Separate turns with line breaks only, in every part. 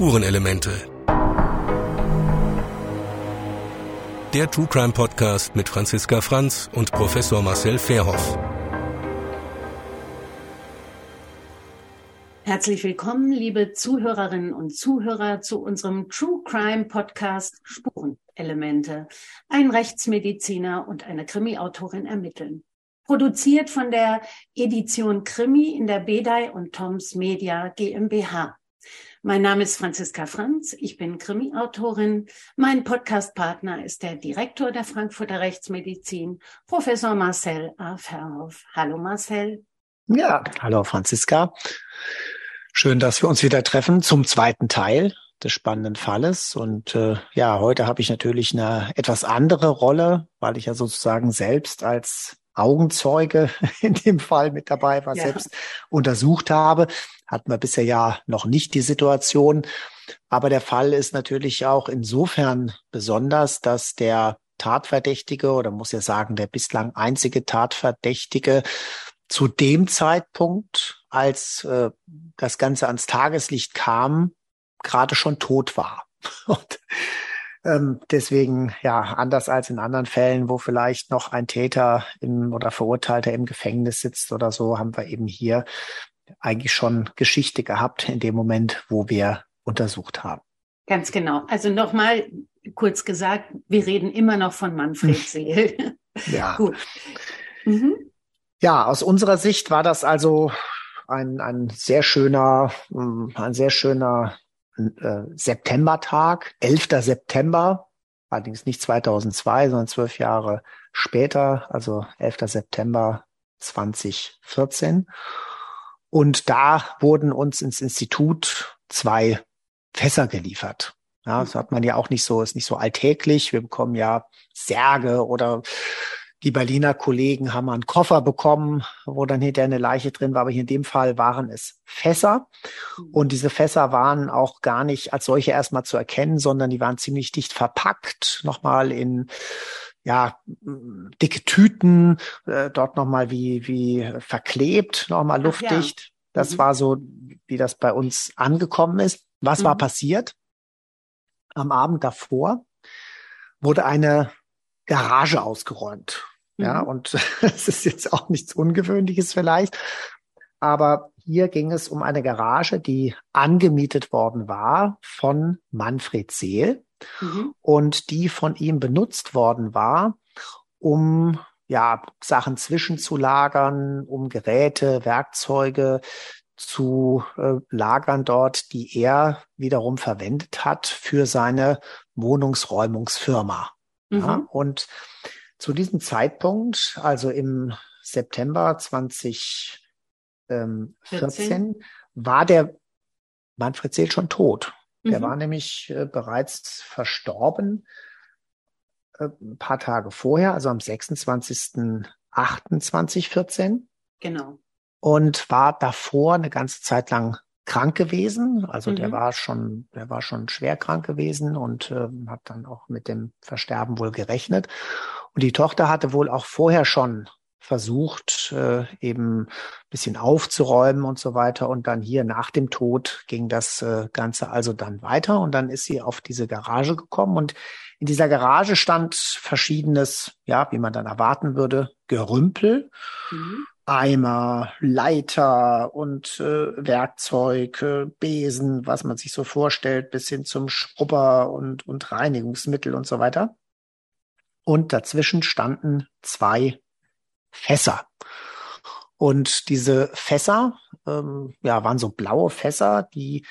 Spurenelemente. Der True Crime Podcast mit Franziska Franz und Professor Marcel Fairhoff.
Herzlich willkommen, liebe Zuhörerinnen und Zuhörer, zu unserem True Crime Podcast Spurenelemente. Ein Rechtsmediziner und eine Krimi-Autorin ermitteln. Produziert von der Edition Krimi in der Bedei und Toms Media GmbH. Mein Name ist Franziska Franz, ich bin Krimi-Autorin. Mein Podcastpartner ist der Direktor der Frankfurter Rechtsmedizin, Professor Marcel A. Verhoff. Hallo Marcel.
Ja, hallo Franziska. Schön, dass wir uns wieder treffen zum zweiten Teil des spannenden Falles. Und äh, ja, heute habe ich natürlich eine etwas andere Rolle, weil ich ja sozusagen selbst als Augenzeuge in dem Fall mit dabei war, ja. selbst untersucht habe. Hatten wir bisher ja noch nicht die Situation. Aber der Fall ist natürlich auch insofern besonders, dass der Tatverdächtige oder muss ja sagen, der bislang einzige Tatverdächtige zu dem Zeitpunkt, als äh, das Ganze ans Tageslicht kam, gerade schon tot war. Und ähm, deswegen, ja, anders als in anderen Fällen, wo vielleicht noch ein Täter im, oder Verurteilter im Gefängnis sitzt oder so, haben wir eben hier eigentlich schon Geschichte gehabt in dem Moment, wo wir untersucht haben.
Ganz genau. Also nochmal kurz gesagt, wir reden immer noch von Manfred Seel.
ja. Gut. Mhm. Ja, aus unserer Sicht war das also ein, ein sehr schöner, ein sehr schöner äh, Septembertag, 11. September, allerdings nicht 2002, sondern zwölf Jahre später, also 11. September 2014. Und da wurden uns ins Institut zwei Fässer geliefert. Ja, das hat man ja auch nicht so, ist nicht so alltäglich. Wir bekommen ja Särge oder die Berliner Kollegen haben einen Koffer bekommen, wo dann hinterher eine Leiche drin war. Aber hier in dem Fall waren es Fässer. Und diese Fässer waren auch gar nicht als solche erstmal zu erkennen, sondern die waren ziemlich dicht verpackt, nochmal in ja, dicke Tüten, äh, dort nochmal wie, wie verklebt, nochmal luftdicht. Ja. Das mhm. war so, wie das bei uns angekommen ist. Was mhm. war passiert? Am Abend davor wurde eine Garage ausgeräumt. Ja, mhm. und es ist jetzt auch nichts Ungewöhnliches vielleicht. Aber hier ging es um eine Garage, die angemietet worden war von Manfred Seel mhm. und die von ihm benutzt worden war, um ja, Sachen zwischenzulagern, um Geräte, Werkzeuge zu äh, lagern dort, die er wiederum verwendet hat für seine Wohnungsräumungsfirma. Mhm. Ja, und zu diesem Zeitpunkt, also im September 2014, 14. war der Manfred Seel schon tot. Der mhm. war nämlich äh, bereits verstorben äh, ein paar Tage vorher, also am 26.08.2014.
Genau.
Und war davor eine ganze Zeit lang krank gewesen. Also mhm. der war schon, der war schon schwer krank gewesen und äh, hat dann auch mit dem Versterben wohl gerechnet. Und die Tochter hatte wohl auch vorher schon versucht, äh, eben bisschen aufzuräumen und so weiter. Und dann hier nach dem Tod ging das äh, Ganze also dann weiter. Und dann ist sie auf diese Garage gekommen. Und in dieser Garage stand verschiedenes, ja, wie man dann erwarten würde, Gerümpel. Mhm. Eimer, Leiter und äh, Werkzeug, äh, Besen, was man sich so vorstellt, bis hin zum Schrubber und, und Reinigungsmittel und so weiter und dazwischen standen zwei Fässer. Und diese Fässer, ähm, ja, waren so blaue Fässer, die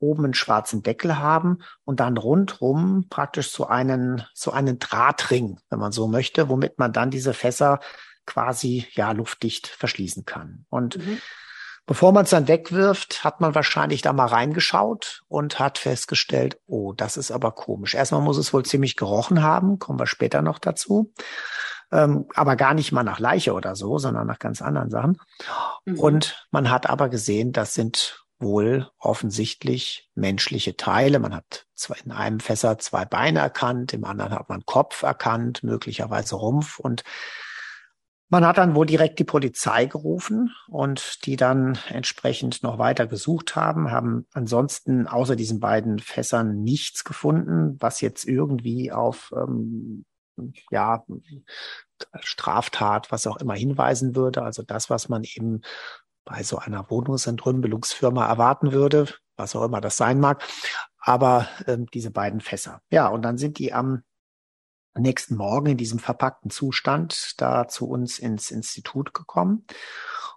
oben einen schwarzen Deckel haben und dann rundrum praktisch so einen, so einen Drahtring, wenn man so möchte, womit man dann diese Fässer quasi, ja, luftdicht verschließen kann. Und mhm. Bevor man es dann wegwirft, hat man wahrscheinlich da mal reingeschaut und hat festgestellt, oh, das ist aber komisch. Erstmal muss es wohl ziemlich gerochen haben, kommen wir später noch dazu. Ähm, aber gar nicht mal nach Leiche oder so, sondern nach ganz anderen Sachen. Mhm. Und man hat aber gesehen, das sind wohl offensichtlich menschliche Teile. Man hat zwar in einem Fässer zwei Beine erkannt, im anderen hat man Kopf erkannt, möglicherweise Rumpf und Man hat dann wohl direkt die Polizei gerufen und die dann entsprechend noch weiter gesucht haben, haben ansonsten außer diesen beiden Fässern nichts gefunden, was jetzt irgendwie auf ähm, ja Straftat, was auch immer hinweisen würde. Also das, was man eben bei so einer Wohnungsentrümpelungsfirma erwarten würde, was auch immer das sein mag. Aber ähm, diese beiden Fässer. Ja, und dann sind die am nächsten Morgen in diesem verpackten Zustand da zu uns ins Institut gekommen.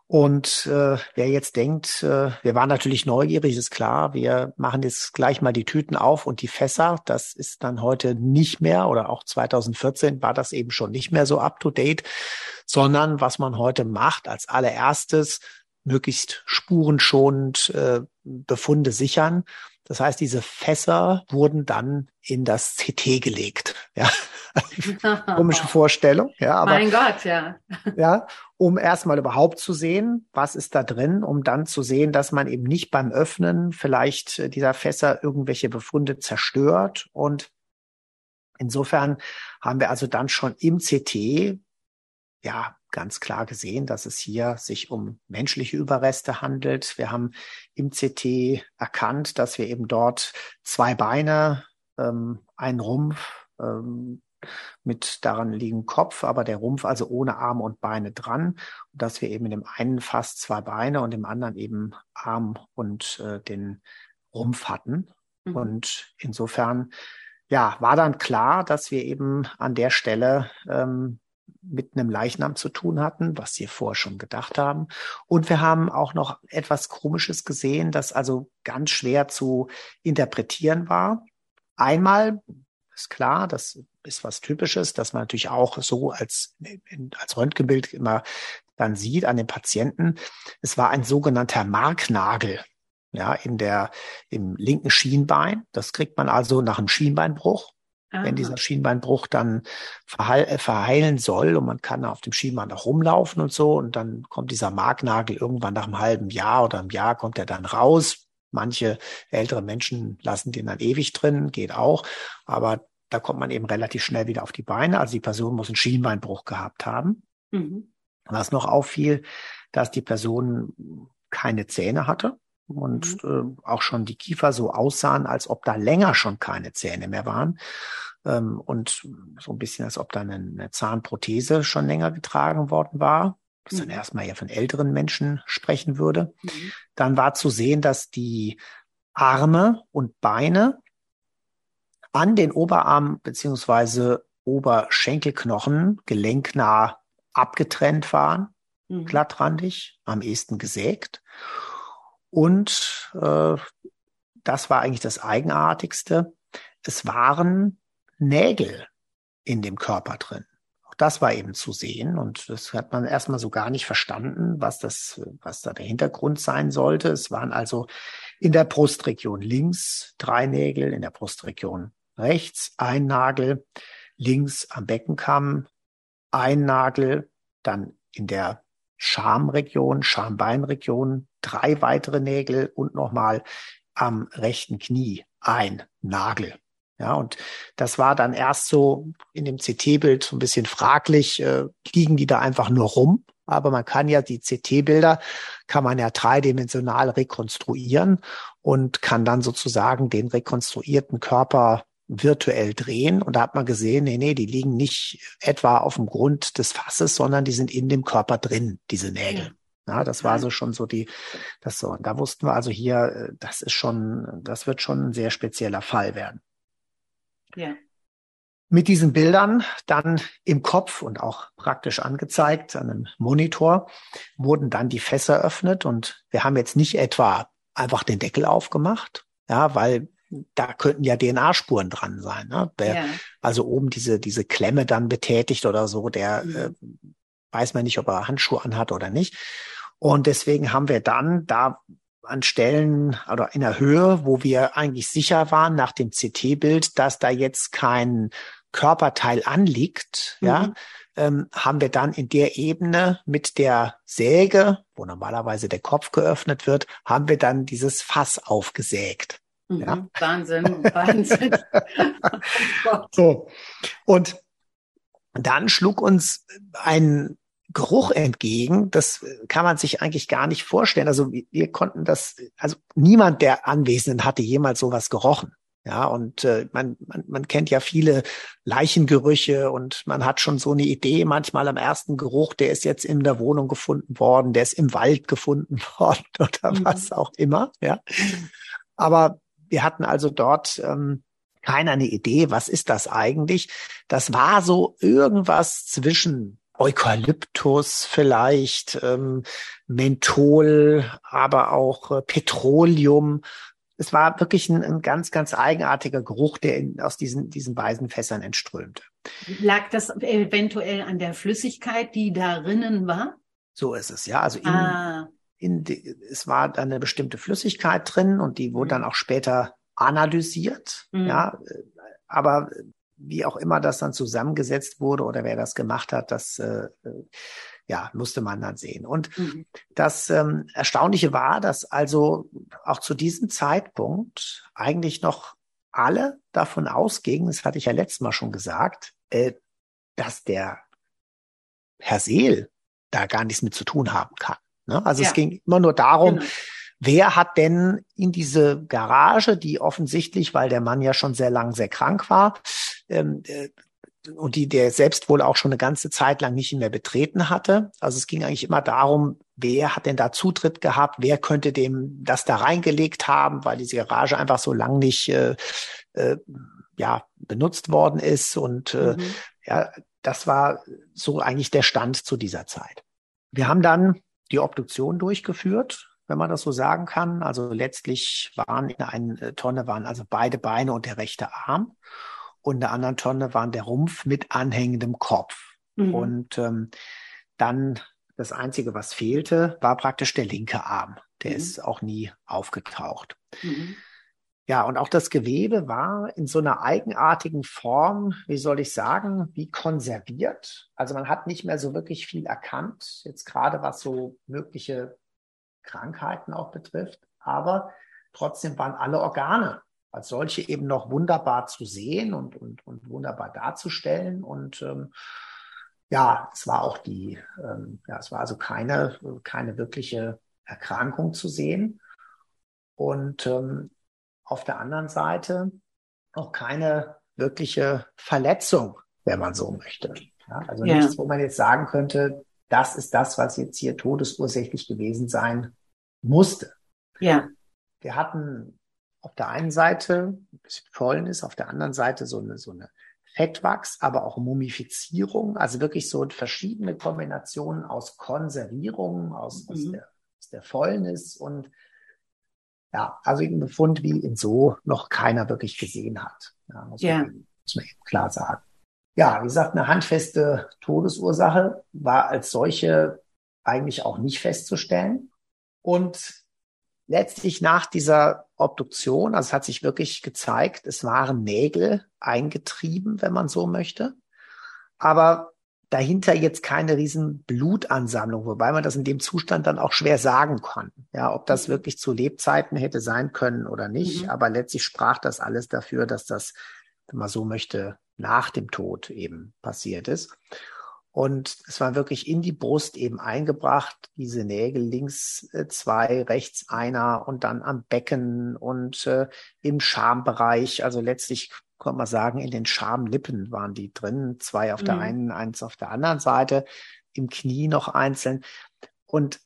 Und äh, wer jetzt denkt, äh, wir waren natürlich neugierig, ist klar, wir machen jetzt gleich mal die Tüten auf und die Fässer, das ist dann heute nicht mehr oder auch 2014 war das eben schon nicht mehr so up-to-date, sondern was man heute macht als allererstes, möglichst spurenschonend äh, Befunde sichern. Das heißt, diese Fässer wurden dann in das CT gelegt. Ja, komische Vorstellung. Ja,
aber, mein Gott, ja.
Ja, um erstmal überhaupt zu sehen, was ist da drin, um dann zu sehen, dass man eben nicht beim Öffnen vielleicht äh, dieser Fässer irgendwelche Befunde zerstört. Und insofern haben wir also dann schon im CT ja ganz klar gesehen, dass es hier sich um menschliche Überreste handelt. Wir haben im CT erkannt, dass wir eben dort zwei Beine, ähm, ein Rumpf, ähm, mit daran liegen Kopf, aber der Rumpf also ohne Arme und Beine dran. Und dass wir eben in dem einen fast zwei Beine und im anderen eben Arm und äh, den Rumpf hatten. Mhm. Und insofern, ja, war dann klar, dass wir eben an der Stelle ähm, mit einem Leichnam zu tun hatten, was wir vorher schon gedacht haben. Und wir haben auch noch etwas Komisches gesehen, das also ganz schwer zu interpretieren war. Einmal ist klar, das ist was Typisches, dass man natürlich auch so als, als Röntgenbild immer dann sieht an den Patienten. Es war ein sogenannter Marknagel. Ja, in der, im linken Schienbein. Das kriegt man also nach einem Schienbeinbruch. Aha. Wenn dieser Schienbeinbruch dann äh, verheilen soll und man kann auf dem Schienbein auch rumlaufen und so und dann kommt dieser Marknagel irgendwann nach einem halben Jahr oder einem Jahr kommt er dann raus. Manche ältere Menschen lassen den dann ewig drin, geht auch. Aber da kommt man eben relativ schnell wieder auf die Beine. Also die Person muss einen Schienbeinbruch gehabt haben. Mhm. Was noch auffiel, dass die Person keine Zähne hatte und mhm. äh, auch schon die Kiefer so aussahen, als ob da länger schon keine Zähne mehr waren. Ähm, und so ein bisschen, als ob da eine, eine Zahnprothese schon länger getragen worden war was dann mhm. erstmal ja von älteren Menschen sprechen würde. Mhm. Dann war zu sehen, dass die Arme und Beine an den Oberarm beziehungsweise Oberschenkelknochen gelenknah abgetrennt waren, mhm. glattrandig, am ehesten gesägt. Und äh, das war eigentlich das Eigenartigste. Es waren Nägel in dem Körper drin. Auch das war eben zu sehen. Und das hat man erstmal so gar nicht verstanden, was das, was da der Hintergrund sein sollte. Es waren also in der Brustregion links drei Nägel, in der Brustregion rechts ein Nagel, links am Beckenkamm ein Nagel, dann in der Schamregion, Schambeinregion drei weitere Nägel und nochmal am rechten Knie ein Nagel. Ja, und das war dann erst so in dem CT-Bild so ein bisschen fraglich, äh, liegen die da einfach nur rum? Aber man kann ja die CT-Bilder, kann man ja dreidimensional rekonstruieren und kann dann sozusagen den rekonstruierten Körper virtuell drehen. Und da hat man gesehen, nee, nee, die liegen nicht etwa auf dem Grund des Fasses, sondern die sind in dem Körper drin, diese Nägel. Ja, das war so schon so die, das so. Und da wussten wir also hier, äh, das ist schon, das wird schon ein sehr spezieller Fall werden. Ja. Mit diesen Bildern dann im Kopf und auch praktisch angezeigt an einem Monitor wurden dann die Fässer eröffnet und wir haben jetzt nicht etwa einfach den Deckel aufgemacht, ja, weil da könnten ja DNA-Spuren dran sein. Ne? Wer ja. also oben diese, diese Klemme dann betätigt oder so, der mhm. äh, weiß man nicht, ob er Handschuhe anhat oder nicht. Und deswegen haben wir dann da an Stellen oder in der Höhe, wo wir eigentlich sicher waren nach dem CT-Bild, dass da jetzt kein Körperteil anliegt, mhm. ja, ähm, haben wir dann in der Ebene mit der Säge, wo normalerweise der Kopf geöffnet wird, haben wir dann dieses Fass aufgesägt.
Mhm. Ja? Wahnsinn, Wahnsinn.
oh so. Und dann schlug uns ein Geruch entgegen. Das kann man sich eigentlich gar nicht vorstellen. Also wir konnten das, also niemand der Anwesenden hatte jemals sowas gerochen. Ja, und äh, man, man, man kennt ja viele Leichengerüche und man hat schon so eine Idee manchmal am ersten Geruch, der ist jetzt in der Wohnung gefunden worden, der ist im Wald gefunden worden oder mhm. was auch immer. Ja, aber wir hatten also dort ähm, keiner eine Idee, was ist das eigentlich? Das war so irgendwas zwischen Eukalyptus vielleicht, ähm, Menthol, aber auch äh, Petroleum es war wirklich ein, ein ganz, ganz eigenartiger Geruch, der in, aus diesen, diesen weißen Fässern entströmte.
Lag das eventuell an der Flüssigkeit, die darinnen war?
So ist es, ja. Also in, ah. in die, es war eine bestimmte Flüssigkeit drin und die wurde mhm. dann auch später analysiert, mhm. ja. Aber wie auch immer das dann zusammengesetzt wurde oder wer das gemacht hat, das äh, ja, musste man dann sehen. Und mhm. das ähm, Erstaunliche war, dass also auch zu diesem Zeitpunkt eigentlich noch alle davon ausgingen, das hatte ich ja letztes Mal schon gesagt, äh, dass der Herr Seel da gar nichts mit zu tun haben kann. Ne? Also ja. es ging immer nur darum, genau. Wer hat denn in diese Garage, die offensichtlich, weil der Mann ja schon sehr lang sehr krank war, ähm, äh, und die der selbst wohl auch schon eine ganze Zeit lang nicht mehr betreten hatte. Also es ging eigentlich immer darum, wer hat denn da Zutritt gehabt, wer könnte dem das da reingelegt haben, weil diese Garage einfach so lang nicht äh, äh, ja benutzt worden ist und äh, mhm. ja, das war so eigentlich der Stand zu dieser Zeit. Wir haben dann die Obduktion durchgeführt, wenn man das so sagen kann. Also letztlich waren in einer Tonne waren also beide Beine und der rechte Arm und der anderen Tonne waren der Rumpf mit anhängendem Kopf. Mhm. Und ähm, dann das Einzige, was fehlte, war praktisch der linke Arm. Der mhm. ist auch nie aufgetaucht. Mhm. Ja, und auch das Gewebe war in so einer eigenartigen Form, wie soll ich sagen, wie konserviert. Also man hat nicht mehr so wirklich viel erkannt, jetzt gerade was so mögliche Krankheiten auch betrifft. Aber trotzdem waren alle Organe als solche eben noch wunderbar zu sehen und, und, und wunderbar darzustellen. Und ähm, ja, es war auch die, ähm, ja, es war also keine, keine wirkliche Erkrankung zu sehen. Und ähm, auf der anderen Seite auch keine wirkliche Verletzung, wenn man so möchte. Ja, also ja. nichts, wo man jetzt sagen könnte, das ist das, was jetzt hier todesursächlich gewesen sein musste.
Ja.
Wir hatten auf der einen Seite ein bisschen ist, auf der anderen Seite so eine, so eine Fettwachs, aber auch Mumifizierung, also wirklich so verschiedene Kombinationen aus Konservierung, aus, mhm. aus, der, aus der Fäulnis und ja, also ein Befund, wie ihn so noch keiner wirklich gesehen hat. Ja, muss, ja. Man, muss man eben klar sagen. Ja, wie gesagt, eine handfeste Todesursache war als solche eigentlich auch nicht festzustellen. Und letztlich nach dieser Obduktion, also es hat sich wirklich gezeigt, es waren Nägel eingetrieben, wenn man so möchte. Aber dahinter jetzt keine riesen Blutansammlung, wobei man das in dem Zustand dann auch schwer sagen kann. Ja, ob das mhm. wirklich zu Lebzeiten hätte sein können oder nicht. Mhm. Aber letztlich sprach das alles dafür, dass das, wenn man so möchte, nach dem Tod eben passiert ist. Und es war wirklich in die Brust eben eingebracht, diese Nägel, links äh, zwei, rechts einer und dann am Becken und äh, im Schambereich. Also letztlich kann man sagen, in den Schamlippen waren die drin, zwei auf mhm. der einen, eins auf der anderen Seite, im Knie noch einzeln. Und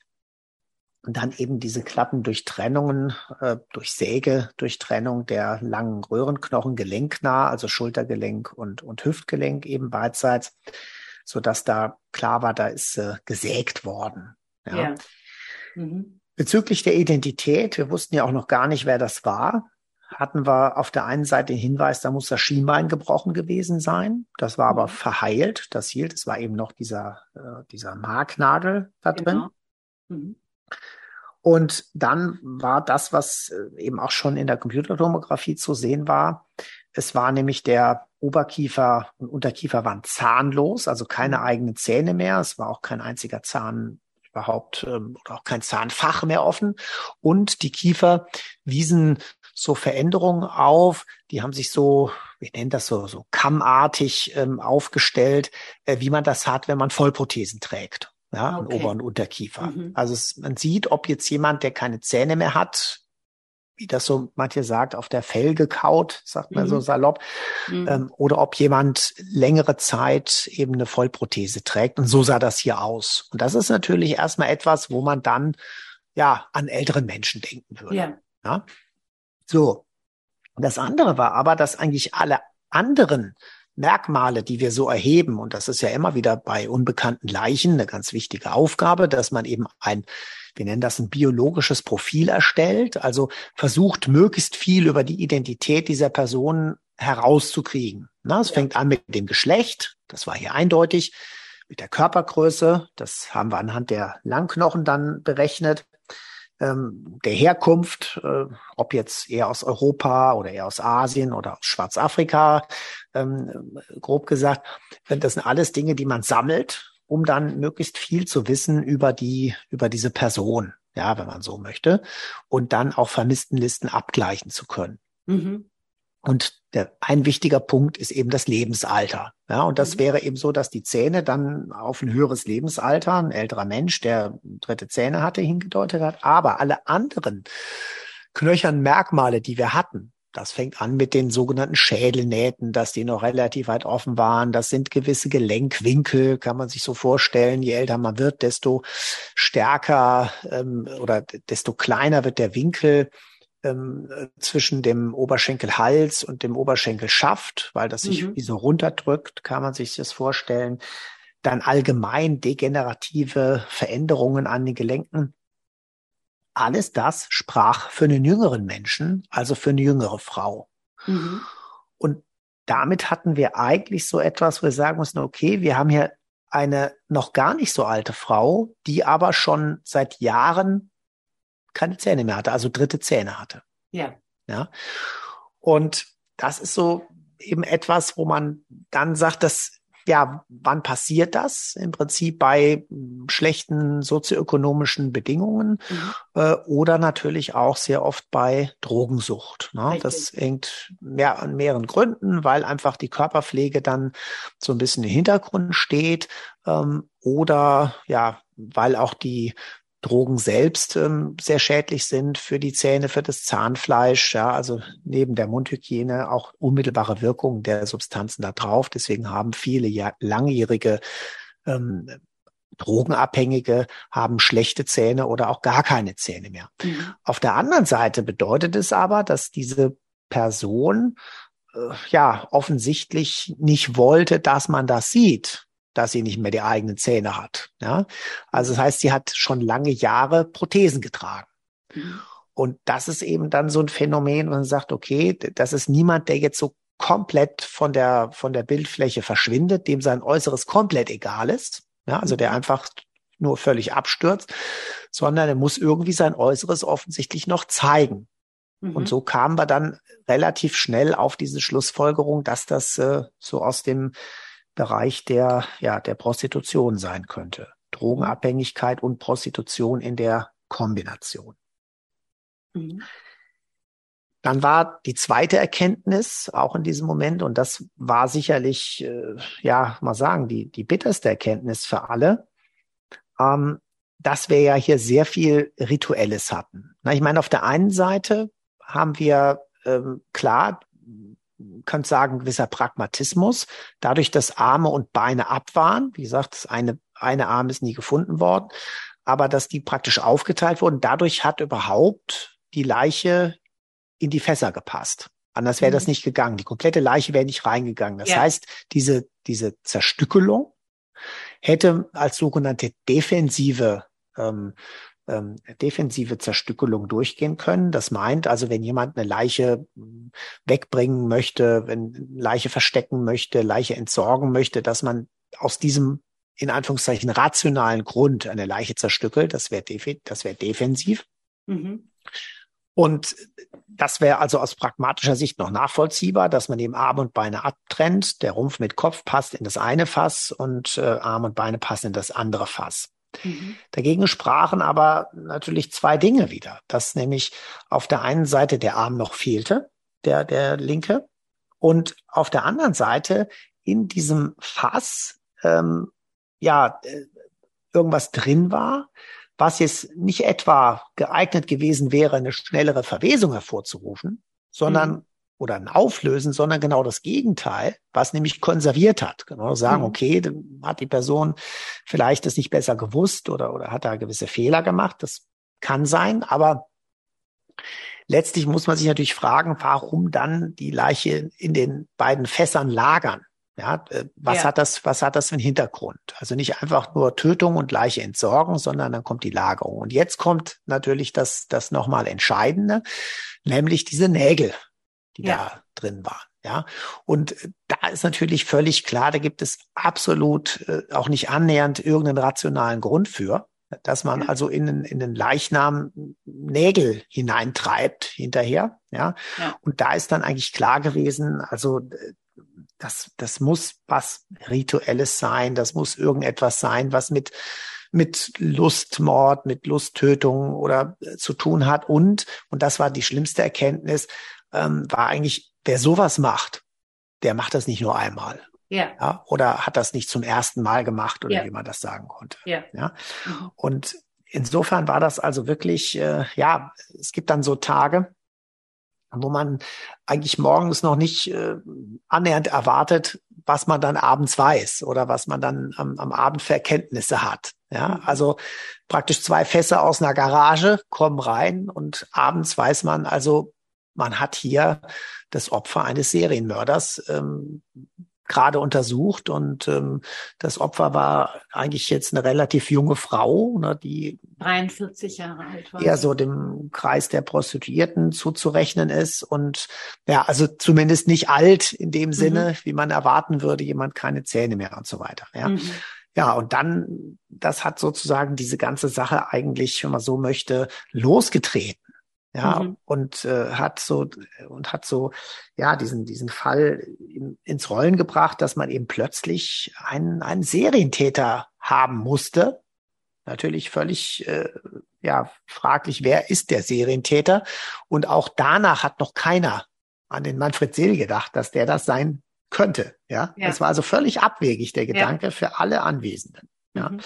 und dann eben diese Klappendurchtrennungen, äh, durch Säge, Durchtrennung der langen Röhrenknochen, gelenknah, also Schultergelenk und, und Hüftgelenk eben beidseits so dass da klar war, da ist äh, gesägt worden. Ja. ja. Mhm. Bezüglich der Identität, wir wussten ja auch noch gar nicht, wer das war, hatten wir auf der einen Seite den Hinweis, da muss das Schienbein gebrochen gewesen sein. Das war aber mhm. verheilt, das hielt. Es war eben noch dieser, äh, dieser Marknagel da drin. Genau. Mhm. Und dann war das, was äh, eben auch schon in der Computertomographie zu sehen war, es war nämlich der Oberkiefer und Unterkiefer waren zahnlos, also keine mhm. eigenen Zähne mehr. Es war auch kein einziger Zahn überhaupt ähm, oder auch kein Zahnfach mehr offen. Und die Kiefer wiesen so Veränderungen auf, die haben sich so, wir nennen das so, so kammartig ähm, aufgestellt, äh, wie man das hat, wenn man Vollprothesen trägt. ja, okay. Ober- und Unterkiefer. Mhm. Also es, man sieht, ob jetzt jemand, der keine Zähne mehr hat, wie das so manche sagt, auf der Fell gekaut, sagt man mhm. so salopp, mhm. ähm, oder ob jemand längere Zeit eben eine Vollprothese trägt. Und so sah das hier aus. Und das ist natürlich erstmal etwas, wo man dann ja an älteren Menschen denken würde. Ja. ja? So. Das andere war aber, dass eigentlich alle anderen Merkmale, die wir so erheben, und das ist ja immer wieder bei unbekannten Leichen eine ganz wichtige Aufgabe, dass man eben ein, wir nennen das ein biologisches Profil erstellt, also versucht, möglichst viel über die Identität dieser Person herauszukriegen. Na, es fängt an mit dem Geschlecht, das war hier eindeutig, mit der Körpergröße, das haben wir anhand der Langknochen dann berechnet, ähm, der Herkunft, äh, ob jetzt eher aus Europa oder eher aus Asien oder aus Schwarzafrika, ähm, grob gesagt. Das sind alles Dinge, die man sammelt, um dann möglichst viel zu wissen über die, über diese Person, ja, wenn man so möchte, und dann auch Vermisstenlisten abgleichen zu können. Mhm. Und der, ein wichtiger Punkt ist eben das Lebensalter. Ja, und das mhm. wäre eben so, dass die Zähne dann auf ein höheres Lebensalter, ein älterer Mensch, der dritte Zähne hatte, hingedeutet hat. Aber alle anderen knöchernen Merkmale, die wir hatten, das fängt an mit den sogenannten Schädelnähten, dass die noch relativ weit offen waren. Das sind gewisse Gelenkwinkel, kann man sich so vorstellen. Je älter man wird, desto stärker ähm, oder desto kleiner wird der Winkel ähm, zwischen dem Oberschenkelhals und dem Oberschenkelschaft, weil das sich mhm. wie so runterdrückt, kann man sich das vorstellen. Dann allgemein degenerative Veränderungen an den Gelenken. Alles das sprach für einen jüngeren Menschen, also für eine jüngere Frau. Mhm. Und damit hatten wir eigentlich so etwas, wo wir sagen mussten, okay, wir haben hier eine noch gar nicht so alte Frau, die aber schon seit Jahren keine Zähne mehr hatte, also dritte Zähne hatte.
Ja.
Ja. Und das ist so eben etwas, wo man dann sagt, dass ja, wann passiert das? Im Prinzip bei schlechten sozioökonomischen Bedingungen mhm. äh, oder natürlich auch sehr oft bei Drogensucht. Ne? Das hängt mehr an mehreren Gründen, weil einfach die Körperpflege dann so ein bisschen im Hintergrund steht ähm, oder ja, weil auch die Drogen selbst ähm, sehr schädlich sind für die Zähne, für das Zahnfleisch, ja, also neben der Mundhygiene auch unmittelbare Wirkungen der Substanzen da drauf. Deswegen haben viele ja langjährige ähm, Drogenabhängige haben schlechte Zähne oder auch gar keine Zähne mehr. Mhm. Auf der anderen Seite bedeutet es aber, dass diese Person äh, ja offensichtlich nicht wollte, dass man das sieht dass sie nicht mehr die eigenen Zähne hat. Ja? Also das heißt, sie hat schon lange Jahre Prothesen getragen. Mhm. Und das ist eben dann so ein Phänomen, wo man sagt, okay, das ist niemand, der jetzt so komplett von der, von der Bildfläche verschwindet, dem sein Äußeres komplett egal ist. Ja, also der mhm. einfach nur völlig abstürzt, sondern er muss irgendwie sein Äußeres offensichtlich noch zeigen. Mhm. Und so kamen wir dann relativ schnell auf diese Schlussfolgerung, dass das äh, so aus dem Bereich der, ja, der Prostitution sein könnte. Drogenabhängigkeit und Prostitution in der Kombination. Mhm. Dann war die zweite Erkenntnis auch in diesem Moment, und das war sicherlich, äh, ja, mal sagen, die, die bitterste Erkenntnis für alle, ähm, dass wir ja hier sehr viel Rituelles hatten. Na, ich meine, auf der einen Seite haben wir ähm, klar kann sagen, gewisser Pragmatismus, dadurch, dass Arme und Beine ab waren. Wie gesagt, das eine, eine Arm ist nie gefunden worden, aber dass die praktisch aufgeteilt wurden. Dadurch hat überhaupt die Leiche in die Fässer gepasst. Anders wäre mhm. das nicht gegangen. Die komplette Leiche wäre nicht reingegangen. Das ja. heißt, diese, diese Zerstückelung hätte als sogenannte defensive ähm, ähm, defensive Zerstückelung durchgehen können. Das meint also, wenn jemand eine Leiche hm, wegbringen möchte, wenn Leiche verstecken möchte, Leiche entsorgen möchte, dass man aus diesem in Anführungszeichen rationalen Grund eine Leiche zerstückelt, das wäre das wäre defensiv. Mhm. Und das wäre also aus pragmatischer Sicht noch nachvollziehbar, dass man eben Arme und Beine abtrennt. Der Rumpf mit Kopf passt in das eine Fass und äh, Arme und Beine passen in das andere Fass. Mhm. Dagegen sprachen aber natürlich zwei Dinge wieder, dass nämlich auf der einen Seite der Arm noch fehlte, der, der linke, und auf der anderen Seite in diesem Fass, ähm, ja, äh, irgendwas drin war, was jetzt nicht etwa geeignet gewesen wäre, eine schnellere Verwesung hervorzurufen, sondern mhm. Oder ein Auflösen, sondern genau das Gegenteil, was nämlich konserviert hat. Genau sagen, mhm. okay, dann hat die Person vielleicht das nicht besser gewusst oder, oder hat da gewisse Fehler gemacht. Das kann sein, aber letztlich muss man sich natürlich fragen, warum dann die Leiche in den beiden Fässern lagern. Ja, äh, was ja. hat das, was hat das für einen Hintergrund? Also nicht einfach nur Tötung und Leiche entsorgen, sondern dann kommt die Lagerung. Und jetzt kommt natürlich das, das nochmal Entscheidende, nämlich diese Nägel, die ja. da drin waren. Ja, und da ist natürlich völlig klar, da gibt es absolut äh, auch nicht annähernd irgendeinen rationalen Grund für, dass man also in, in den Leichnam Nägel hineintreibt hinterher. Ja? ja, und da ist dann eigentlich klar gewesen, also das, das muss was Rituelles sein, das muss irgendetwas sein, was mit, mit Lustmord, mit Lusttötung oder äh, zu tun hat. Und, und das war die schlimmste Erkenntnis, ähm, war eigentlich, wer sowas macht, der macht das nicht nur einmal. Ja. ja. Oder hat das nicht zum ersten Mal gemacht oder ja. wie man das sagen konnte. Ja. ja? Mhm. Und insofern war das also wirklich, äh, ja, es gibt dann so Tage, wo man eigentlich morgens noch nicht äh, annähernd erwartet, was man dann abends weiß oder was man dann am, am Abend für Erkenntnisse hat. Ja, mhm. also praktisch zwei Fässer aus einer Garage kommen rein und abends weiß man also, man hat hier das Opfer eines Serienmörders ähm, gerade untersucht und ähm, das Opfer war eigentlich jetzt eine relativ junge Frau, ne, die
43 Jahre alt war.
Eher so dem Kreis der Prostituierten zuzurechnen ist und ja, also zumindest nicht alt in dem Sinne, mhm. wie man erwarten würde, jemand keine Zähne mehr und so weiter. Ja. Mhm. Ja, und dann, das hat sozusagen diese ganze Sache eigentlich, wenn man so möchte, losgetreten ja mhm. und äh, hat so und hat so ja diesen diesen Fall in, ins Rollen gebracht, dass man eben plötzlich einen einen Serientäter haben musste. Natürlich völlig äh, ja fraglich, wer ist der Serientäter? Und auch danach hat noch keiner an den Manfred Seel gedacht, dass der das sein könnte. Ja, ja. das war also völlig abwegig der Gedanke ja. für alle Anwesenden. Ja. Mhm.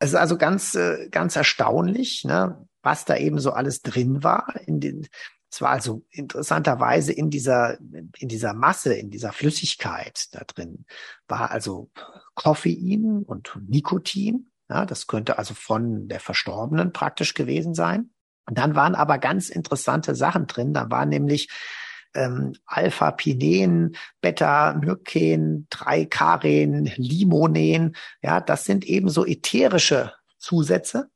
Es ist also ganz, äh, ganz erstaunlich, ne? was da eben so alles drin war. In den, es war also interessanterweise in dieser, in dieser Masse, in dieser Flüssigkeit da drin, war also Koffein und Nikotin. Ja, das könnte also von der Verstorbenen praktisch gewesen sein. Und dann waren aber ganz interessante Sachen drin. Da war nämlich ähm, Alpha-Pinen, Beta-Myken, 3-Karen, Limonen. Ja, das sind eben so ätherische Zusätze,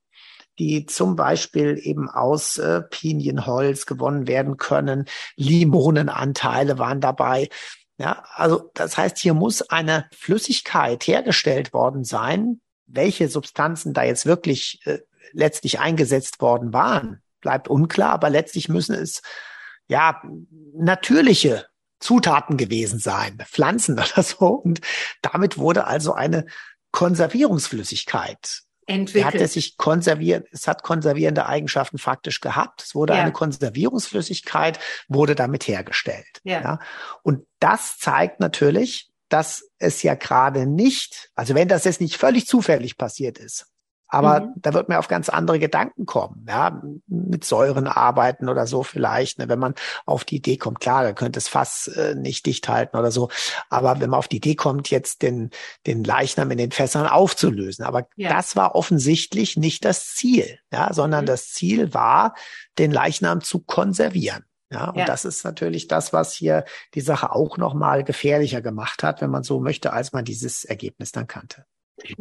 die zum Beispiel eben aus äh, Pinienholz gewonnen werden können. Limonenanteile waren dabei. Ja, also das heißt, hier muss eine Flüssigkeit hergestellt worden sein. Welche Substanzen da jetzt wirklich äh, letztlich eingesetzt worden waren, bleibt unklar, aber letztlich müssen es ja natürliche Zutaten gewesen sein, Pflanzen oder so. Und damit wurde also eine Konservierungsflüssigkeit entwickelt. Hat es sich konserviert, es hat konservierende Eigenschaften faktisch gehabt. Es wurde ja. eine Konservierungsflüssigkeit, wurde damit hergestellt. Ja. ja. Und das zeigt natürlich, dass es ja gerade nicht, also wenn das jetzt nicht völlig zufällig passiert ist, aber mhm. da wird man auf ganz andere Gedanken kommen, ja, mit Säuren arbeiten oder so vielleicht, ne, wenn man auf die Idee kommt, klar, da könnte es Fass äh, nicht dicht halten oder so, aber wenn man auf die Idee kommt, jetzt den, den Leichnam in den Fässern aufzulösen, aber ja. das war offensichtlich nicht das Ziel, ja, sondern mhm. das Ziel war, den Leichnam zu konservieren. Ja, und ja. das ist natürlich das, was hier die Sache auch nochmal gefährlicher gemacht hat, wenn man so möchte, als man dieses Ergebnis dann kannte.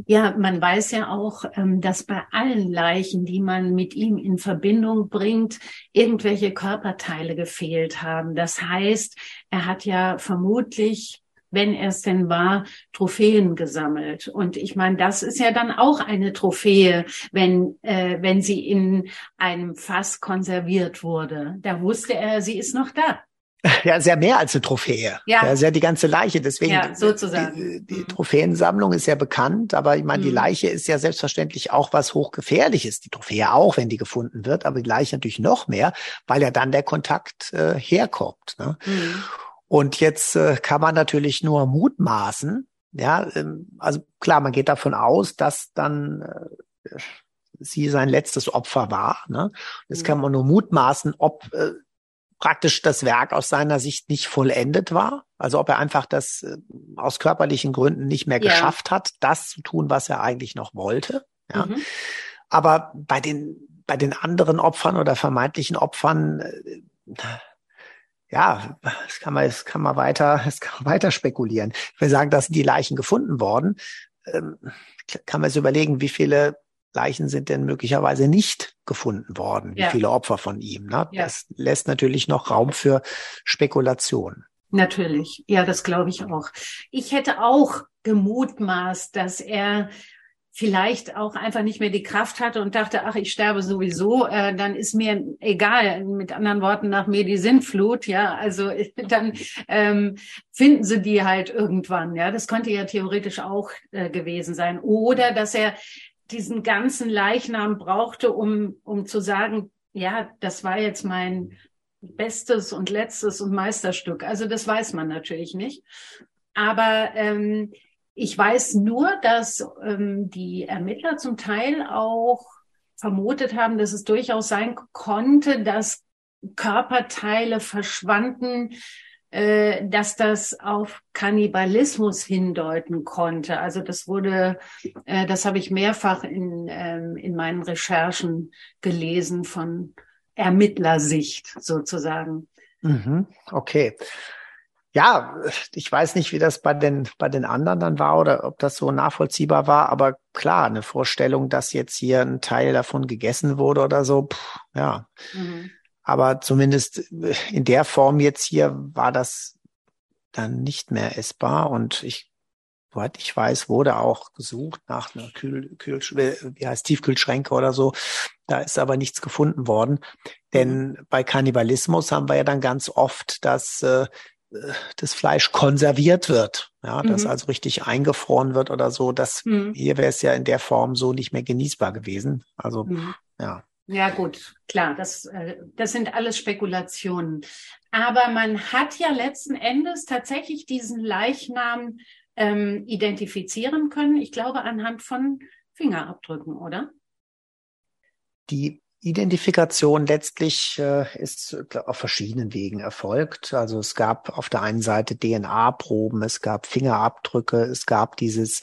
Ja, man weiß ja auch, ähm, dass bei allen Leichen, die man mit ihm in Verbindung bringt, irgendwelche Körperteile gefehlt haben. Das heißt, er hat ja vermutlich wenn er es denn war, Trophäen gesammelt. Und ich meine, das ist ja dann auch eine Trophäe, wenn, äh, wenn sie in einem Fass konserviert wurde. Da wusste er, sie ist noch da.
Ja, sehr mehr als eine Trophäe. Ja. ja sehr die ganze Leiche. Deswegen, ja, sozusagen. Die, die, Trophäensammlung ist ja bekannt, aber ich meine, mhm. die Leiche ist ja selbstverständlich auch was hochgefährliches. Die Trophäe auch, wenn die gefunden wird, aber die Leiche natürlich noch mehr, weil ja dann der Kontakt äh, herkommt. Ne? Mhm. Und jetzt äh, kann man natürlich nur mutmaßen, ja, ähm, also klar, man geht davon aus, dass dann äh, sie sein letztes Opfer war. Ne? Jetzt kann mhm. man nur mutmaßen, ob äh, praktisch das Werk aus seiner Sicht nicht vollendet war. Also ob er einfach das äh, aus körperlichen Gründen nicht mehr ja. geschafft hat, das zu tun, was er eigentlich noch wollte. Ja. Mhm. Aber bei den, bei den anderen Opfern oder vermeintlichen Opfern, äh, ja, das kann man, das kann man weiter, das kann man weiter spekulieren. Ich will sagen, dass die Leichen gefunden worden. Ähm, kann man sich überlegen, wie viele Leichen sind denn möglicherweise nicht gefunden worden, wie ja. viele Opfer von ihm. Ne? Ja. Das lässt natürlich noch Raum für Spekulation.
Natürlich, ja, das glaube ich auch. Ich hätte auch gemutmaßt, dass er vielleicht auch einfach nicht mehr die Kraft hatte und dachte, ach, ich sterbe sowieso, äh, dann ist mir egal. Mit anderen Worten, nach mir die Sintflut, ja, also dann ähm, finden sie die halt irgendwann, ja. Das könnte ja theoretisch auch äh, gewesen sein. Oder dass er diesen ganzen Leichnam brauchte, um, um zu sagen, ja, das war jetzt mein bestes und letztes und Meisterstück. Also das weiß man natürlich nicht. Aber ähm, ich weiß nur, dass ähm, die Ermittler zum Teil auch vermutet haben, dass es durchaus sein konnte, dass Körperteile verschwanden, äh, dass das auf Kannibalismus hindeuten konnte. Also das wurde, äh, das habe ich mehrfach in, ähm, in meinen Recherchen gelesen von Ermittlersicht sozusagen.
Mhm, okay. Ja, ich weiß nicht, wie das bei den, bei den anderen dann war oder ob das so nachvollziehbar war, aber klar, eine Vorstellung, dass jetzt hier ein Teil davon gegessen wurde oder so, pff, ja. Mhm. Aber zumindest in der Form jetzt hier war das dann nicht mehr essbar und ich, soweit ich weiß, wurde auch gesucht nach einer Kühl, Kühl, wie heißt Tiefkühlschränke oder so. Da ist aber nichts gefunden worden. Denn mhm. bei Kannibalismus haben wir ja dann ganz oft, dass äh, das Fleisch konserviert wird, ja, mhm. dass also richtig eingefroren wird oder so. Das mhm. hier wäre es ja in der Form so nicht mehr genießbar gewesen. Also mhm. ja.
Ja, gut, klar, das, äh, das sind alles Spekulationen. Aber man hat ja letzten Endes tatsächlich diesen Leichnam ähm, identifizieren können, ich glaube, anhand von Fingerabdrücken, oder?
Die Identifikation letztlich äh, ist auf verschiedenen Wegen erfolgt. Also es gab auf der einen Seite DNA-Proben, es gab Fingerabdrücke, es gab dieses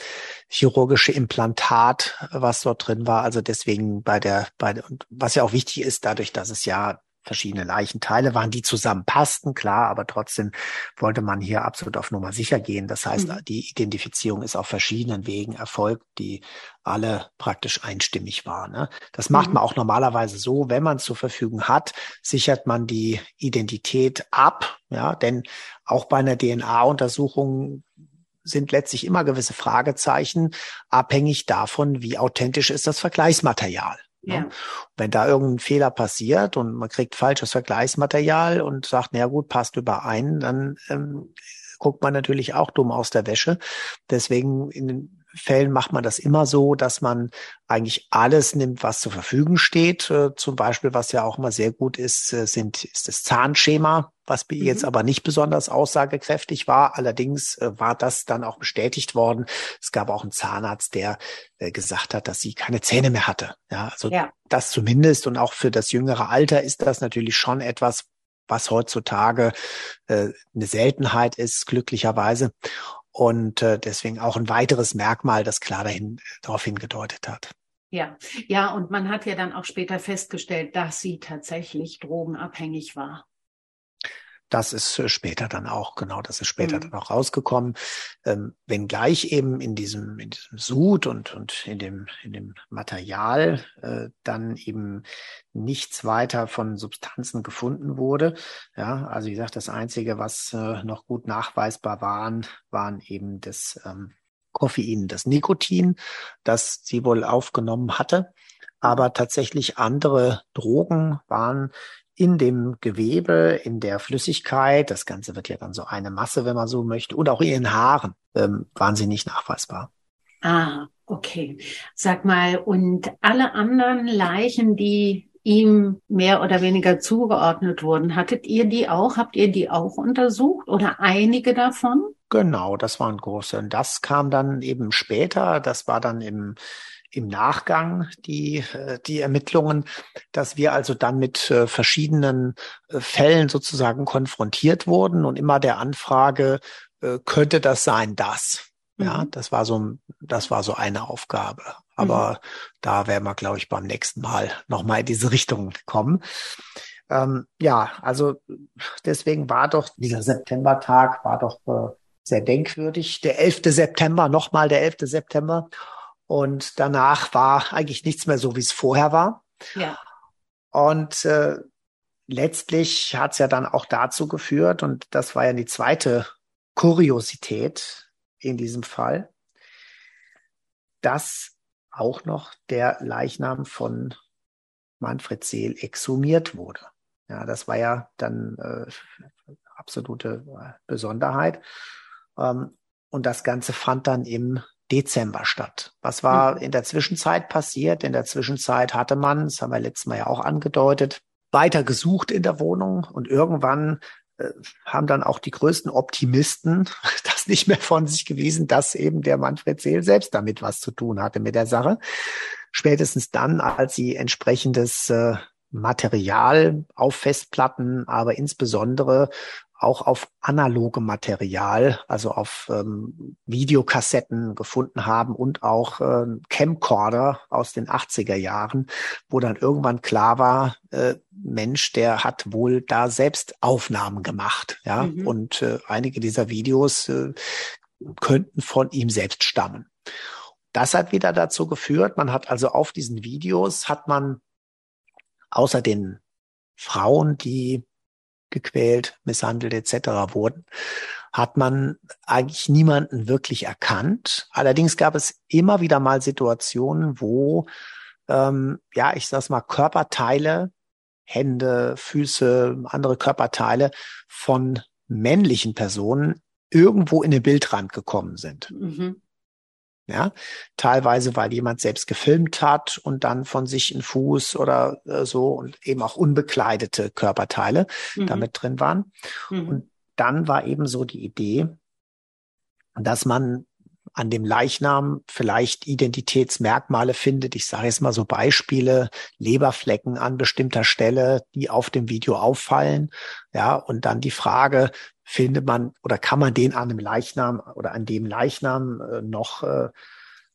chirurgische Implantat, was dort drin war. Also deswegen bei der, bei der, was ja auch wichtig ist, dadurch, dass es ja verschiedene Leichenteile waren, die zusammenpassten, klar, aber trotzdem wollte man hier absolut auf Nummer sicher gehen. Das heißt, mhm. die Identifizierung ist auf verschiedenen Wegen erfolgt, die alle praktisch einstimmig waren. Ne? Das macht mhm. man auch normalerweise so, wenn man es zur Verfügung hat, sichert man die Identität ab, ja, denn auch bei einer DNA-Untersuchung sind letztlich immer gewisse Fragezeichen, abhängig davon, wie authentisch ist das Vergleichsmaterial. Ne? Ja. Wenn da irgendein Fehler passiert und man kriegt falsches Vergleichsmaterial und sagt, na gut, passt überein, dann ähm, guckt man natürlich auch dumm aus der Wäsche. Deswegen in Fällen macht man das immer so, dass man eigentlich alles nimmt, was zur Verfügung steht. Äh, zum Beispiel, was ja auch immer sehr gut ist, äh, sind, ist das Zahnschema, was mhm. jetzt aber nicht besonders aussagekräftig war. Allerdings äh, war das dann auch bestätigt worden. Es gab auch einen Zahnarzt, der gesagt hat, dass sie keine Zähne mehr hatte. Ja, also ja. das zumindest. Und auch für das jüngere Alter ist das natürlich schon etwas, was heutzutage äh, eine Seltenheit ist, glücklicherweise und äh, deswegen auch ein weiteres Merkmal, das klar dahin, darauf hingedeutet hat.
Ja, ja, und man hat ja dann auch später festgestellt, dass sie tatsächlich drogenabhängig war.
Das ist äh, später dann auch, genau, das ist später mhm. dann auch rausgekommen. Ähm, wenngleich eben in diesem, in diesem Sud und, und in dem, in dem Material äh, dann eben nichts weiter von Substanzen gefunden wurde. Ja, also wie gesagt, das Einzige, was äh, noch gut nachweisbar waren, waren eben das ähm, Koffein, das Nikotin, das sie wohl aufgenommen hatte. Aber tatsächlich andere Drogen waren in dem Gewebe, in der Flüssigkeit, das Ganze wird ja dann so eine Masse, wenn man so möchte, und auch in den Haaren ähm, waren sie nicht nachweisbar.
Ah, okay. Sag mal, und alle anderen Leichen, die ihm mehr oder weniger zugeordnet wurden, hattet ihr die auch? Habt ihr die auch untersucht oder einige davon?
Genau, das waren große. Und das kam dann eben später, das war dann im, im Nachgang die, äh, die Ermittlungen, dass wir also dann mit äh, verschiedenen äh, Fällen sozusagen konfrontiert wurden und immer der Anfrage, könnte das sein, das? Ja, mhm. das war so, das war so eine Aufgabe. Aber mhm. da werden wir, glaube ich, beim nächsten Mal nochmal in diese Richtung kommen. Ähm, ja, also deswegen war doch dieser Septembertag war doch äh, sehr denkwürdig. Der 11. September, nochmal der 11. September. Und danach war eigentlich nichts mehr so, wie es vorher war.
Ja.
Und äh, letztlich hat es ja dann auch dazu geführt, und das war ja die zweite Kuriosität in diesem Fall, dass auch noch der Leichnam von Manfred Seel exhumiert wurde. Ja, das war ja dann äh, absolute Besonderheit. Ähm, und das Ganze fand dann im Dezember statt. Was war mhm. in der Zwischenzeit passiert? In der Zwischenzeit hatte man, das haben wir letztes Mal ja auch angedeutet, weiter gesucht in der Wohnung und irgendwann äh, haben dann auch die größten Optimisten das nicht mehr von sich gewiesen, dass eben der Manfred Seel selbst damit was zu tun hatte mit der Sache. Spätestens dann, als sie entsprechendes äh, Material auf Festplatten, aber insbesondere auch auf analoge Material, also auf ähm, Videokassetten gefunden haben und auch äh, Camcorder aus den 80er Jahren, wo dann irgendwann klar war, äh, Mensch, der hat wohl da selbst Aufnahmen gemacht, ja, mhm. und äh, einige dieser Videos äh, könnten von ihm selbst stammen. Das hat wieder dazu geführt, man hat also auf diesen Videos hat man außer den Frauen, die gequält, misshandelt etc. wurden, hat man eigentlich niemanden wirklich erkannt. Allerdings gab es immer wieder mal Situationen, wo, ähm, ja, ich sag's mal, Körperteile, Hände, Füße, andere Körperteile von männlichen Personen irgendwo in den Bildrand gekommen sind. Mhm. Ja, teilweise, weil jemand selbst gefilmt hat und dann von sich ein Fuß oder äh, so und eben auch unbekleidete Körperteile mhm. damit drin waren. Mhm. Und dann war eben so die Idee, dass man an dem Leichnam vielleicht Identitätsmerkmale findet. Ich sage jetzt mal so Beispiele, Leberflecken an bestimmter Stelle, die auf dem Video auffallen. Ja, und dann die Frage, findet man oder kann man den an dem Leichnam oder an dem Leichnam äh, noch äh,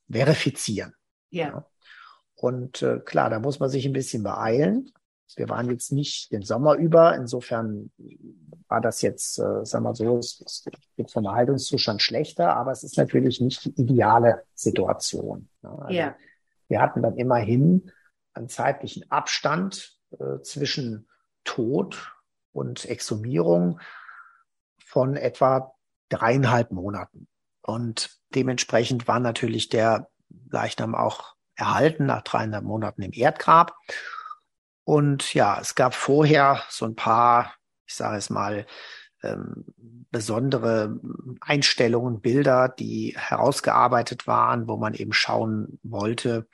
verifizieren.
Ja. ja.
Und äh, klar, da muss man sich ein bisschen beeilen. Wir waren jetzt nicht den Sommer über, insofern war das jetzt, äh, sagen wir so, es, geht vom Erhaltungszustand schlechter, aber es ist natürlich nicht die ideale Situation.
Also ja.
Wir hatten dann immerhin einen zeitlichen Abstand äh, zwischen Tod und Exhumierung von etwa dreieinhalb Monaten. Und dementsprechend war natürlich der Leichnam auch erhalten nach dreieinhalb Monaten im Erdgrab. Und ja, es gab vorher so ein paar, ich sage es mal, ähm, besondere Einstellungen, Bilder, die herausgearbeitet waren, wo man eben schauen wollte,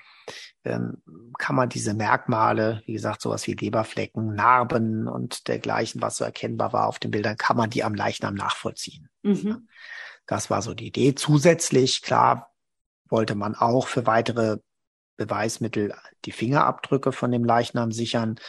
ähm, kann man diese Merkmale, wie gesagt, sowas wie Leberflecken, Narben und dergleichen, was so erkennbar war auf den Bildern, kann man die am Leichnam nachvollziehen. Mhm. Das war so die Idee. Zusätzlich, klar, wollte man auch für weitere Beweismittel die Fingerabdrücke von dem Leichnam sichern.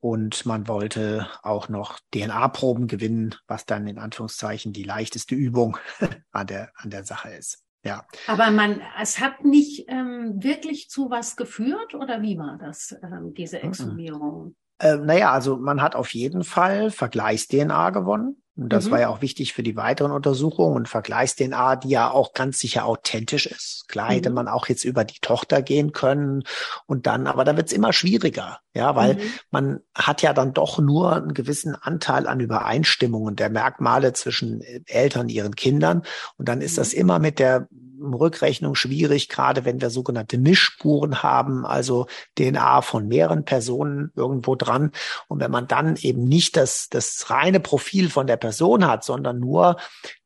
Und man wollte auch noch DNA-Proben gewinnen, was dann in Anführungszeichen die leichteste Übung an der, an der Sache ist. Ja.
Aber man, es hat nicht ähm, wirklich zu was geführt oder wie war das, ähm, diese mhm. Exhumierung?
Äh, naja, also man hat auf jeden Fall Vergleichs-DNA gewonnen. Und das mhm. war ja auch wichtig für die weiteren Untersuchungen und Vergleichs-DNA, die ja auch ganz sicher authentisch ist. Klar mhm. hätte man auch jetzt über die Tochter gehen können und dann, aber da wird's immer schwieriger, ja, weil mhm. man hat ja dann doch nur einen gewissen Anteil an Übereinstimmungen der Merkmale zwischen Eltern und ihren Kindern. Und dann ist das mhm. immer mit der Rückrechnung schwierig, gerade wenn wir sogenannte Mischspuren haben, also DNA von mehreren Personen irgendwo dran. Und wenn man dann eben nicht das, das reine Profil von der Person hat, sondern nur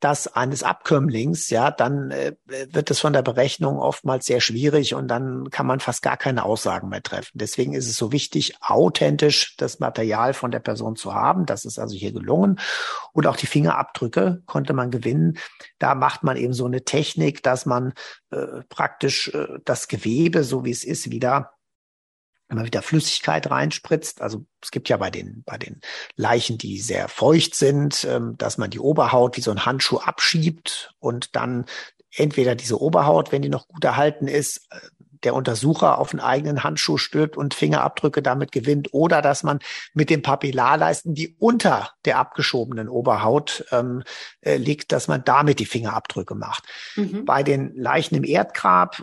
das eines Abkömmlings, ja, dann äh, wird es von der Berechnung oftmals sehr schwierig und dann kann man fast gar keine Aussagen mehr treffen. Deswegen ist es so wichtig, authentisch das Material von der Person zu haben. Das ist also hier gelungen. Und auch die Fingerabdrücke konnte man gewinnen. Da macht man eben so eine Technik, dass man äh, praktisch äh, das Gewebe, so wie es ist, wieder immer wieder Flüssigkeit reinspritzt. Also es gibt ja bei den, bei den Leichen, die sehr feucht sind, ähm, dass man die Oberhaut wie so ein Handschuh abschiebt und dann entweder diese Oberhaut, wenn die noch gut erhalten ist, äh, der Untersucher auf einen eigenen Handschuh stülpt und Fingerabdrücke damit gewinnt oder dass man mit den Papillarleisten, die unter der abgeschobenen Oberhaut ähm, äh, liegt, dass man damit die Fingerabdrücke macht. Mhm. Bei den Leichen im Erdgrab,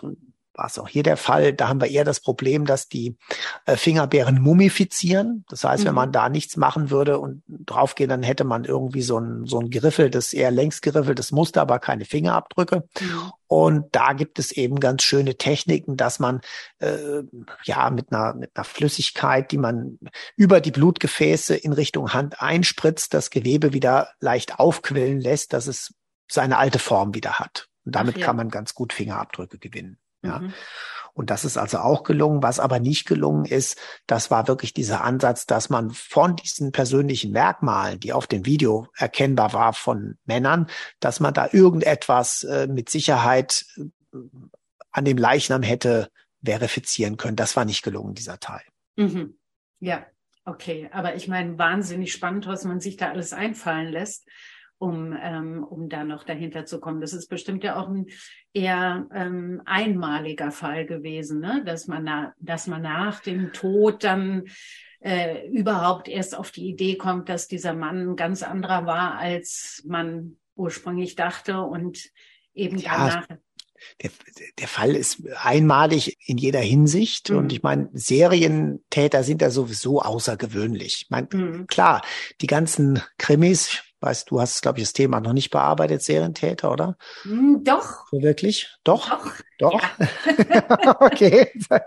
war es auch hier der Fall. Da haben wir eher das Problem, dass die äh, Fingerbeeren mumifizieren. Das heißt, mhm. wenn man da nichts machen würde und draufgehen, dann hätte man irgendwie so ein, so ein geriffeltes, eher längs geriffeltes Muster, aber keine Fingerabdrücke. Mhm. Und da gibt es eben ganz schöne Techniken, dass man äh, ja mit einer, mit einer Flüssigkeit, die man über die Blutgefäße in Richtung Hand einspritzt, das Gewebe wieder leicht aufquillen lässt, dass es seine alte Form wieder hat. Und damit ja. kann man ganz gut Fingerabdrücke gewinnen. Ja. Mhm. Und das ist also auch gelungen. Was aber nicht gelungen ist, das war wirklich dieser Ansatz, dass man von diesen persönlichen Merkmalen, die auf dem Video erkennbar war von Männern, dass man da irgendetwas äh, mit Sicherheit äh, an dem Leichnam hätte verifizieren können. Das war nicht gelungen, dieser Teil.
Mhm. Ja, okay. Aber ich meine, wahnsinnig spannend, was man sich da alles einfallen lässt um, ähm, um da noch dahinter zu kommen. Das ist bestimmt ja auch ein eher ähm, einmaliger Fall gewesen, ne? dass, man na, dass man nach dem Tod dann äh, überhaupt erst auf die Idee kommt, dass dieser Mann ein ganz anderer war, als man ursprünglich dachte und eben ja, danach.
Der, der Fall ist einmalig in jeder Hinsicht. Mhm. Und ich meine, Serientäter sind ja sowieso außergewöhnlich. Ich meine, mhm. klar, die ganzen Krimis, Weißt du, hast, glaube ich, das Thema noch nicht bearbeitet, Serientäter, oder?
Mm, doch.
So wirklich? Doch? Doch. Doch? Ja. okay.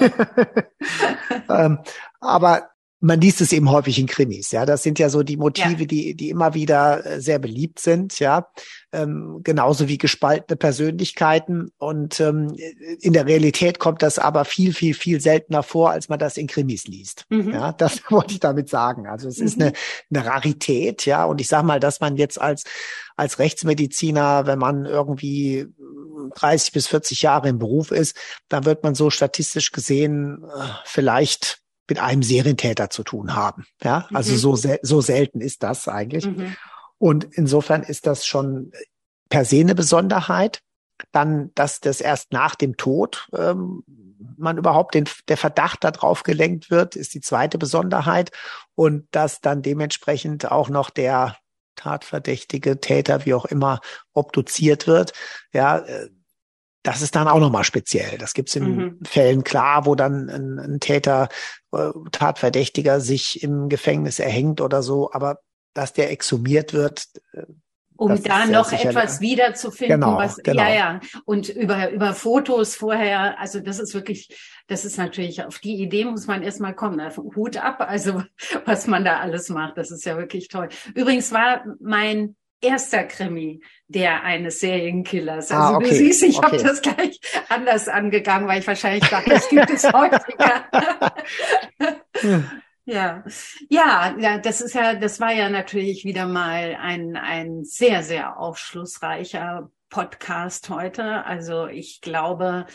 ähm, aber man liest es eben häufig in Krimis, ja. Das sind ja so die Motive, ja. die, die immer wieder äh, sehr beliebt sind, ja. Ähm, genauso wie gespaltene Persönlichkeiten. Und ähm, in der Realität kommt das aber viel, viel, viel seltener vor, als man das in Krimis liest. Mhm. Ja, das wollte ich damit sagen. Also es mhm. ist eine, eine Rarität, ja. Und ich sage mal, dass man jetzt als, als Rechtsmediziner, wenn man irgendwie 30 bis 40 Jahre im Beruf ist, dann wird man so statistisch gesehen äh, vielleicht mit einem Serientäter zu tun haben. Ja, also mhm. so, so selten ist das eigentlich. Mhm. Und insofern ist das schon per se eine Besonderheit. Dann, dass das erst nach dem Tod ähm, man überhaupt den, der Verdacht darauf gelenkt wird, ist die zweite Besonderheit. Und dass dann dementsprechend auch noch der Tatverdächtige, Täter, wie auch immer, obduziert wird. Ja, äh, das ist dann auch nochmal speziell. Das gibt's in mhm. Fällen klar, wo dann ein, ein Täter, äh, Tatverdächtiger sich im Gefängnis erhängt oder so, aber dass der exhumiert wird,
äh, um da noch etwas wiederzufinden, genau, was genau. ja ja und über über Fotos vorher, also das ist wirklich, das ist natürlich auf die Idee muss man erstmal kommen, Hut ab, also was man da alles macht, das ist ja wirklich toll. Übrigens war mein erster Krimi der eines Serienkillers. Ah, also ah, okay. du siehst, ich okay. habe das gleich anders angegangen, weil ich wahrscheinlich dachte, das gibt es häufiger. ja. ja, ja, das ist ja, das war ja natürlich wieder mal ein ein sehr sehr aufschlussreicher Podcast heute. Also ich glaube,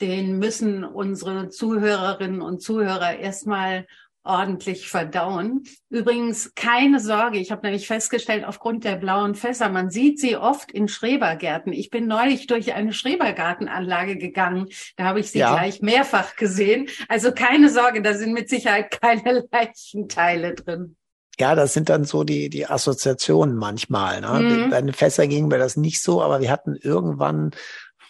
den müssen unsere Zuhörerinnen und Zuhörer erstmal ordentlich verdauen. Übrigens keine Sorge, ich habe nämlich festgestellt, aufgrund der blauen Fässer, man sieht sie oft in Schrebergärten. Ich bin neulich durch eine Schrebergartenanlage gegangen, da habe ich sie ja. gleich mehrfach gesehen. Also keine Sorge, da sind mit Sicherheit keine Leichenteile drin.
Ja, das sind dann so die, die Assoziationen manchmal. Ne? Mhm. Bei den Fässern ging mir das nicht so, aber wir hatten irgendwann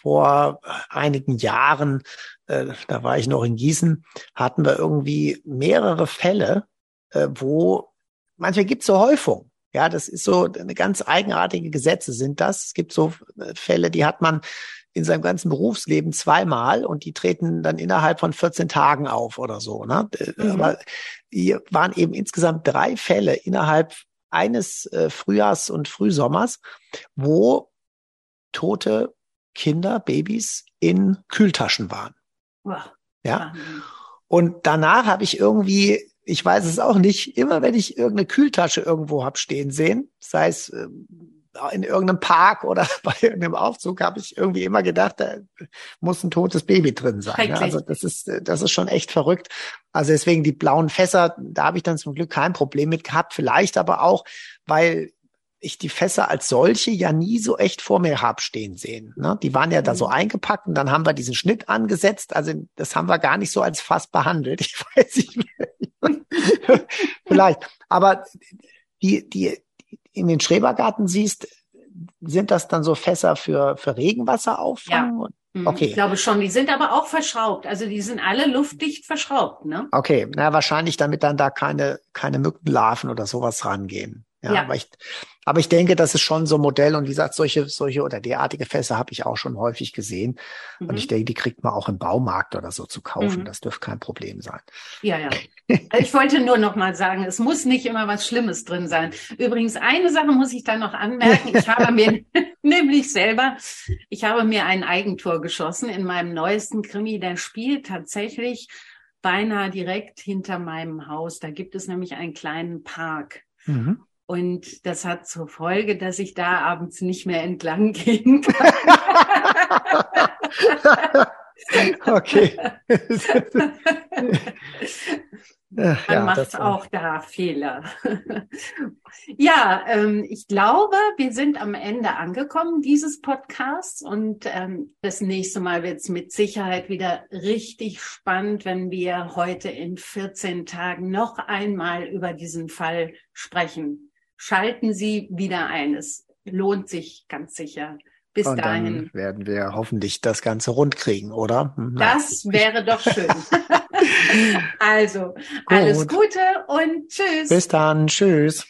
vor einigen Jahren äh, da war ich noch in Gießen, hatten wir irgendwie mehrere Fälle, äh, wo manchmal gibt es so Häufung. Ja, das ist so eine ganz eigenartige Gesetze sind das. Es gibt so äh, Fälle, die hat man in seinem ganzen Berufsleben zweimal und die treten dann innerhalb von 14 Tagen auf oder so. Ne? Mhm. Aber hier waren eben insgesamt drei Fälle innerhalb eines äh, Frühjahrs und Frühsommers, wo tote Kinder, Babys in Kühltaschen waren. Ja. Und danach habe ich irgendwie, ich weiß es auch nicht, immer wenn ich irgendeine Kühltasche irgendwo hab stehen sehen, sei es ähm, in irgendeinem Park oder bei irgendeinem Aufzug habe ich irgendwie immer gedacht, da muss ein totes Baby drin sein. Ne? Also das ist, das ist schon echt verrückt. Also deswegen die blauen Fässer, da habe ich dann zum Glück kein Problem mit gehabt. Vielleicht aber auch, weil ich die Fässer als solche ja nie so echt vor mir hab stehen sehen. Ne? Die waren ja da so mhm. eingepackt und dann haben wir diesen Schnitt angesetzt. Also das haben wir gar nicht so als Fass behandelt. Ich weiß nicht mehr. Vielleicht. Aber die, die, in den Schrebergarten siehst, sind das dann so Fässer für, für Regenwasser auffangen? Ja.
Mhm. Okay. Ich glaube schon. Die sind aber auch verschraubt. Also die sind alle luftdicht verschraubt, ne?
Okay. Na, wahrscheinlich, damit dann da keine, keine Mückenlarven oder sowas rangehen. Ja, ja. Aber, ich, aber ich denke, das ist schon so ein Modell und wie gesagt, solche, solche oder derartige Fässer habe ich auch schon häufig gesehen. Mhm. Und ich denke, die kriegt man auch im Baumarkt oder so zu kaufen. Mhm. Das dürfte kein Problem sein.
Ja, ja. Also ich wollte nur noch mal sagen, es muss nicht immer was Schlimmes drin sein. Übrigens, eine Sache muss ich da noch anmerken. Ich habe mir nämlich selber, ich habe mir ein Eigentor geschossen in meinem neuesten Krimi. Der spielt tatsächlich beinahe direkt hinter meinem Haus. Da gibt es nämlich einen kleinen Park. Mhm. Und das hat zur Folge, dass ich da abends nicht mehr entlang gehen kann.
okay.
Man ja, macht auch da Fehler. ja, ähm, ich glaube, wir sind am Ende angekommen dieses Podcasts und ähm, das nächste Mal wird es mit Sicherheit wieder richtig spannend, wenn wir heute in 14 Tagen noch einmal über diesen Fall sprechen schalten Sie wieder ein. Es lohnt sich ganz sicher. Bis Und dahin. Dann
werden wir hoffentlich das Ganze rund kriegen, oder?
Hm, das wäre doch schön. also, Gut. alles Gute und tschüss.
Bis dann. Tschüss.